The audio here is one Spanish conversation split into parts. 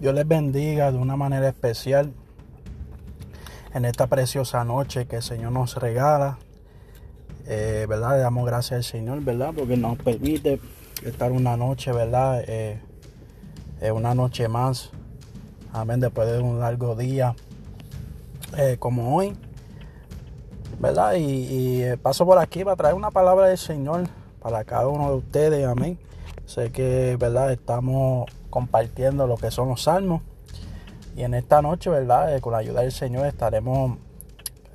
Dios les bendiga de una manera especial en esta preciosa noche que el Señor nos regala. Eh, ¿Verdad? Le damos gracias al Señor, ¿verdad? Porque nos permite estar una noche, ¿verdad? Eh, una noche más. Amén. Después de un largo día eh, como hoy. ¿Verdad? Y, y eh, paso por aquí para traer una palabra del Señor para cada uno de ustedes. Amén. Sé que, ¿verdad? Estamos compartiendo lo que son los salmos. Y en esta noche, ¿verdad? Eh, con la ayuda del Señor estaremos,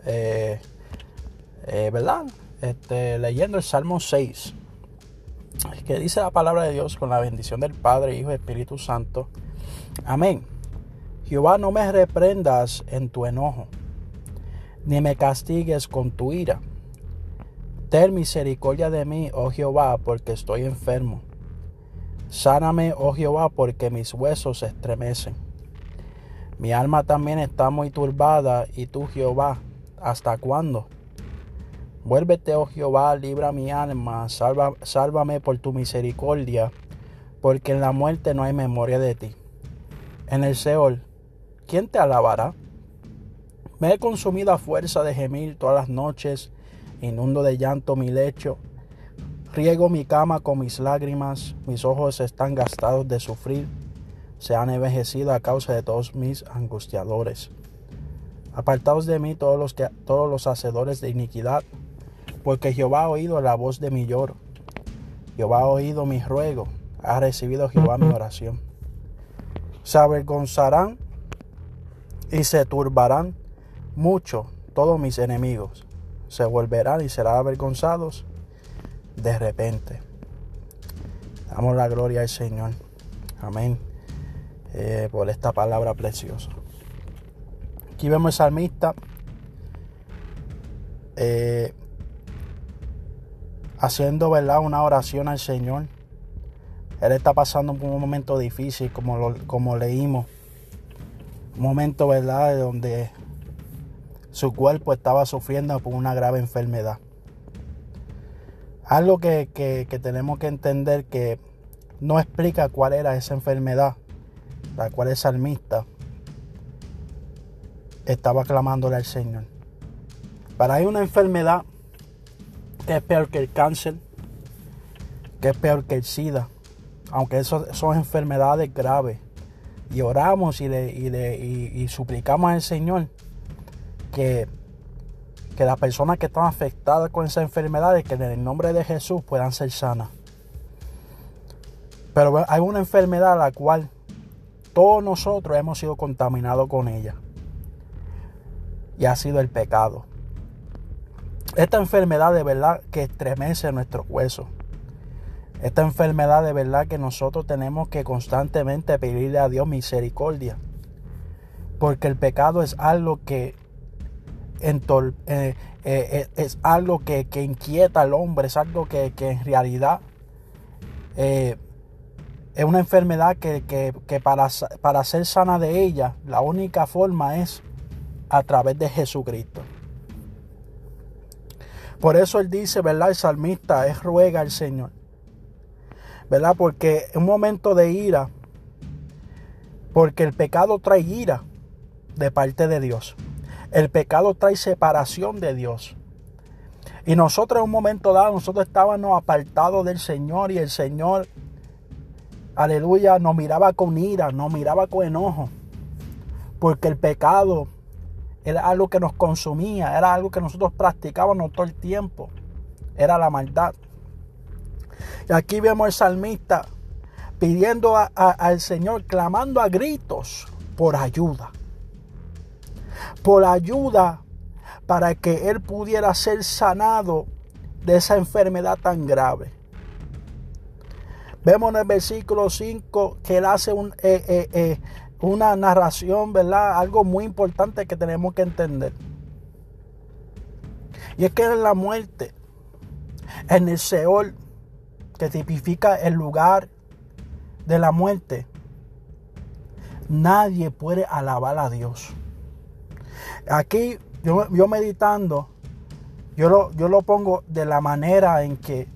eh, eh, ¿verdad? Este, leyendo el Salmo 6. Que dice la palabra de Dios con la bendición del Padre, Hijo y Espíritu Santo. Amén. Jehová, no me reprendas en tu enojo, ni me castigues con tu ira. Ten misericordia de mí, oh Jehová, porque estoy enfermo. Sáname, oh Jehová, porque mis huesos se estremecen. Mi alma también está muy turbada, y tú, Jehová, ¿hasta cuándo? Vuélvete, oh Jehová, libra mi alma, salva, sálvame por tu misericordia, porque en la muerte no hay memoria de ti. En el Seol, ¿quién te alabará? Me he consumido a fuerza de gemir todas las noches, inundo de llanto mi lecho Riego mi cama con mis lágrimas, mis ojos están gastados de sufrir, se han envejecido a causa de todos mis angustiadores. Apartaos de mí todos los, que, todos los hacedores de iniquidad, porque Jehová ha oído la voz de mi lloro. Jehová ha oído mi ruego, ha recibido Jehová mi oración. Se avergonzarán y se turbarán mucho todos mis enemigos. Se volverán y serán avergonzados de repente. Damos la gloria al Señor. Amén. Eh, por esta palabra preciosa. Aquí vemos el salmista eh, haciendo ¿verdad? una oración al Señor. Él está pasando por un momento difícil, como, lo, como leímos. Un momento, ¿verdad?, donde su cuerpo estaba sufriendo por una grave enfermedad. Algo que, tenemos que entender que no explica cuál era esa enfermedad, la cual el salmista estaba clamándole al Señor. Para hay una enfermedad que es peor que el cáncer, que es peor que el SIDA, aunque eso son enfermedades graves. Y oramos y, le, y suplicamos al Señor que que las personas que están afectadas con esa enfermedad, que en el nombre de Jesús puedan ser sanas. Pero hay una enfermedad a la cual todos nosotros hemos sido contaminados con ella. Y ha sido el pecado. Esta enfermedad de verdad que estremece nuestros huesos. Esta enfermedad de verdad que nosotros tenemos que constantemente pedirle a Dios misericordia. Porque el pecado es algo que eh, eh, eh, es algo que, inquieta al hombre, es algo que, en realidad es una enfermedad que, para, para ser sana de ella, la única forma es a través de Jesucristo. Por eso él dice, ¿verdad? El salmista es ruega al Señor. ¿Verdad? Porque en un momento de ira, porque el pecado trae ira de parte de Dios. El pecado trae separación de Dios. Y nosotros en un momento dado, nosotros estábamos apartados del Señor y el Señor, aleluya, nos miraba con ira, nos miraba con enojo. Porque el pecado era algo que nos consumía, era algo que nosotros practicábamos todo el tiempo. Era la maldad. Y aquí vemos al salmista pidiendo al Señor, clamando a gritos por ayuda por ayuda para que él pudiera ser sanado de esa enfermedad tan grave. Vemos en el versículo 5 que él hace eh, eh, eh, una narración, ¿verdad? Algo muy importante que tenemos que entender. Y es que en la muerte, en el Seol, que tipifica el lugar de la muerte, nadie puede alabar a Dios. Aquí yo, yo meditando, yo lo, yo lo pongo de la manera en que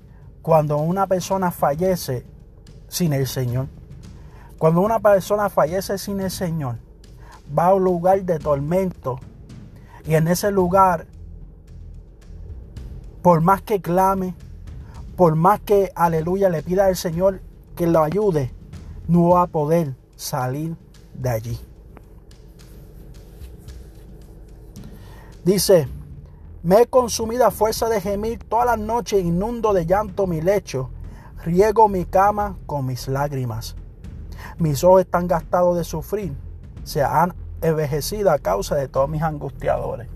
cuando una persona fallece sin el Señor, Cuando una persona fallece sin el Señor, va a un lugar de tormento y en ese lugar, por más que clame, por más que aleluya le pida al Señor que lo ayude, no va a poder salir de allí. Dice, me he consumido a fuerza de gemir todas las noches, inundo de llanto mi lecho, riego mi cama con mis lágrimas. Mis ojos están gastados de sufrir, se han envejecido a causa de todos mis angustiadores.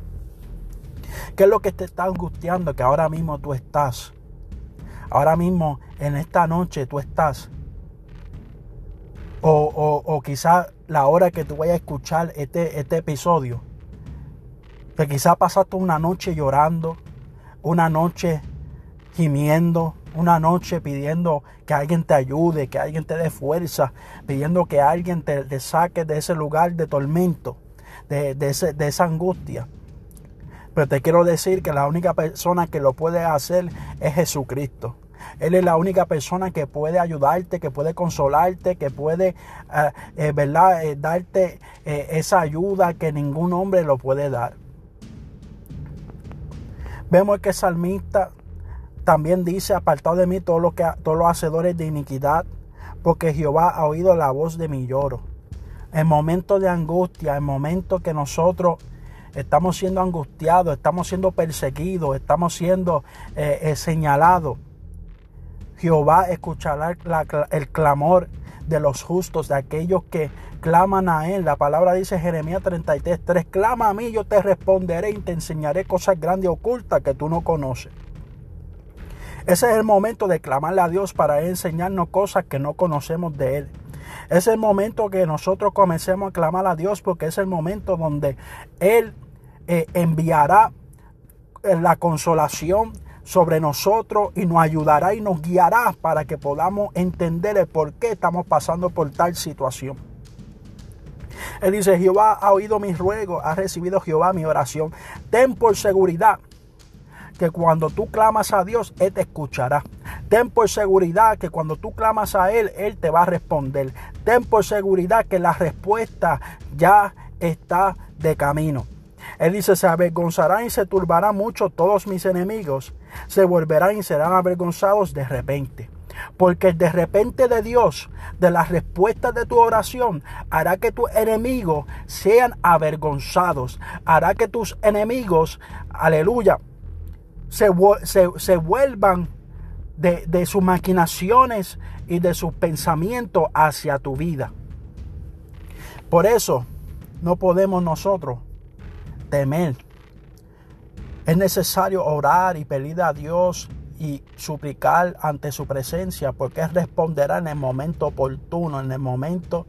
¿Qué es lo que te está angustiando? Que ahora mismo tú estás. Ahora mismo, en esta noche, tú estás. O, o, o quizá la hora que tú vayas a escuchar este, este episodio. Que quizá pasaste una noche llorando, una noche gimiendo, una noche pidiendo que alguien te ayude, que alguien te dé fuerza, pidiendo que alguien te, saque de ese lugar de tormento, de, de esa angustia. Pero te quiero decir que la única persona que lo puede hacer es Jesucristo. Él es la única persona que puede ayudarte, que puede consolarte, que puede, eh, eh, ¿verdad? Eh, darte esa ayuda que ningún hombre lo puede dar. Vemos que el salmista también dice, apartado de mí todos los, que, los hacedores de iniquidad, porque Jehová ha oído la voz de mi lloro. En momentos de angustia, en momentos que nosotros estamos siendo angustiados, estamos siendo perseguidos, estamos siendo eh, eh, señalados, Jehová escuchará el clamor de los justos, de aquellos que claman a Él. La palabra dice Jeremías 33, 3, clama a mí, yo te responderé y te enseñaré cosas grandes y ocultas que tú no conoces. Ese es el momento de clamarle a Dios para enseñarnos cosas que no conocemos de Él. Es el momento que nosotros comencemos a clamar a Dios porque es el momento donde Él eh, enviará eh, la consolación sobre nosotros y nos ayudará y nos guiará para que podamos entender el por qué estamos pasando por tal situación. Él dice, Jehová ha oído mis ruegos, ha recibido Jehová mi oración. Ten por seguridad que cuando tú clamas a Dios, Él te escuchará. Ten por seguridad que cuando tú clamas a Él, Él te va a responder. Ten por seguridad que la respuesta ya está de camino. Él dice, se avergonzarán y se turbarán mucho todos mis enemigos. Se volverán y serán avergonzados de repente. Porque de repente de Dios, de las respuestas de tu oración, hará que tus enemigos sean avergonzados. Hará que tus enemigos, aleluya, se, vuelvan de, de sus maquinaciones y de sus pensamientos hacia tu vida. Por eso no podemos nosotros temer. Es necesario orar y pedir a Dios y suplicar ante su presencia porque Él responderá en el momento oportuno, en el momento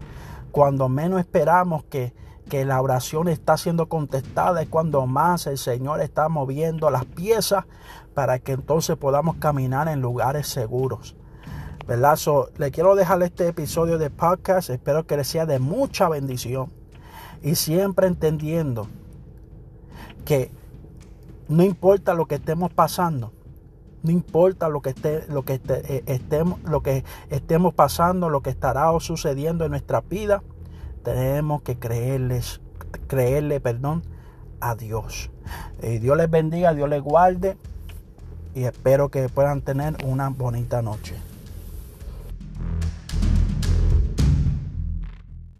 cuando menos esperamos que que la oración está siendo contestada es cuando más el Señor está moviendo las piezas para que entonces podamos caminar en lugares seguros. ¿Verdad? le quiero dejar este episodio de podcast. Espero que les sea de mucha bendición. Y siempre entendiendo que no importa lo que estemos pasando, no importa lo que esté, lo que eh, estemos, lo que estemos pasando, lo que estará sucediendo en nuestra vida, tenemos que creerles, creerle, perdón, a Dios. Dios les bendiga, Dios les guarde y espero que puedan tener una bonita noche.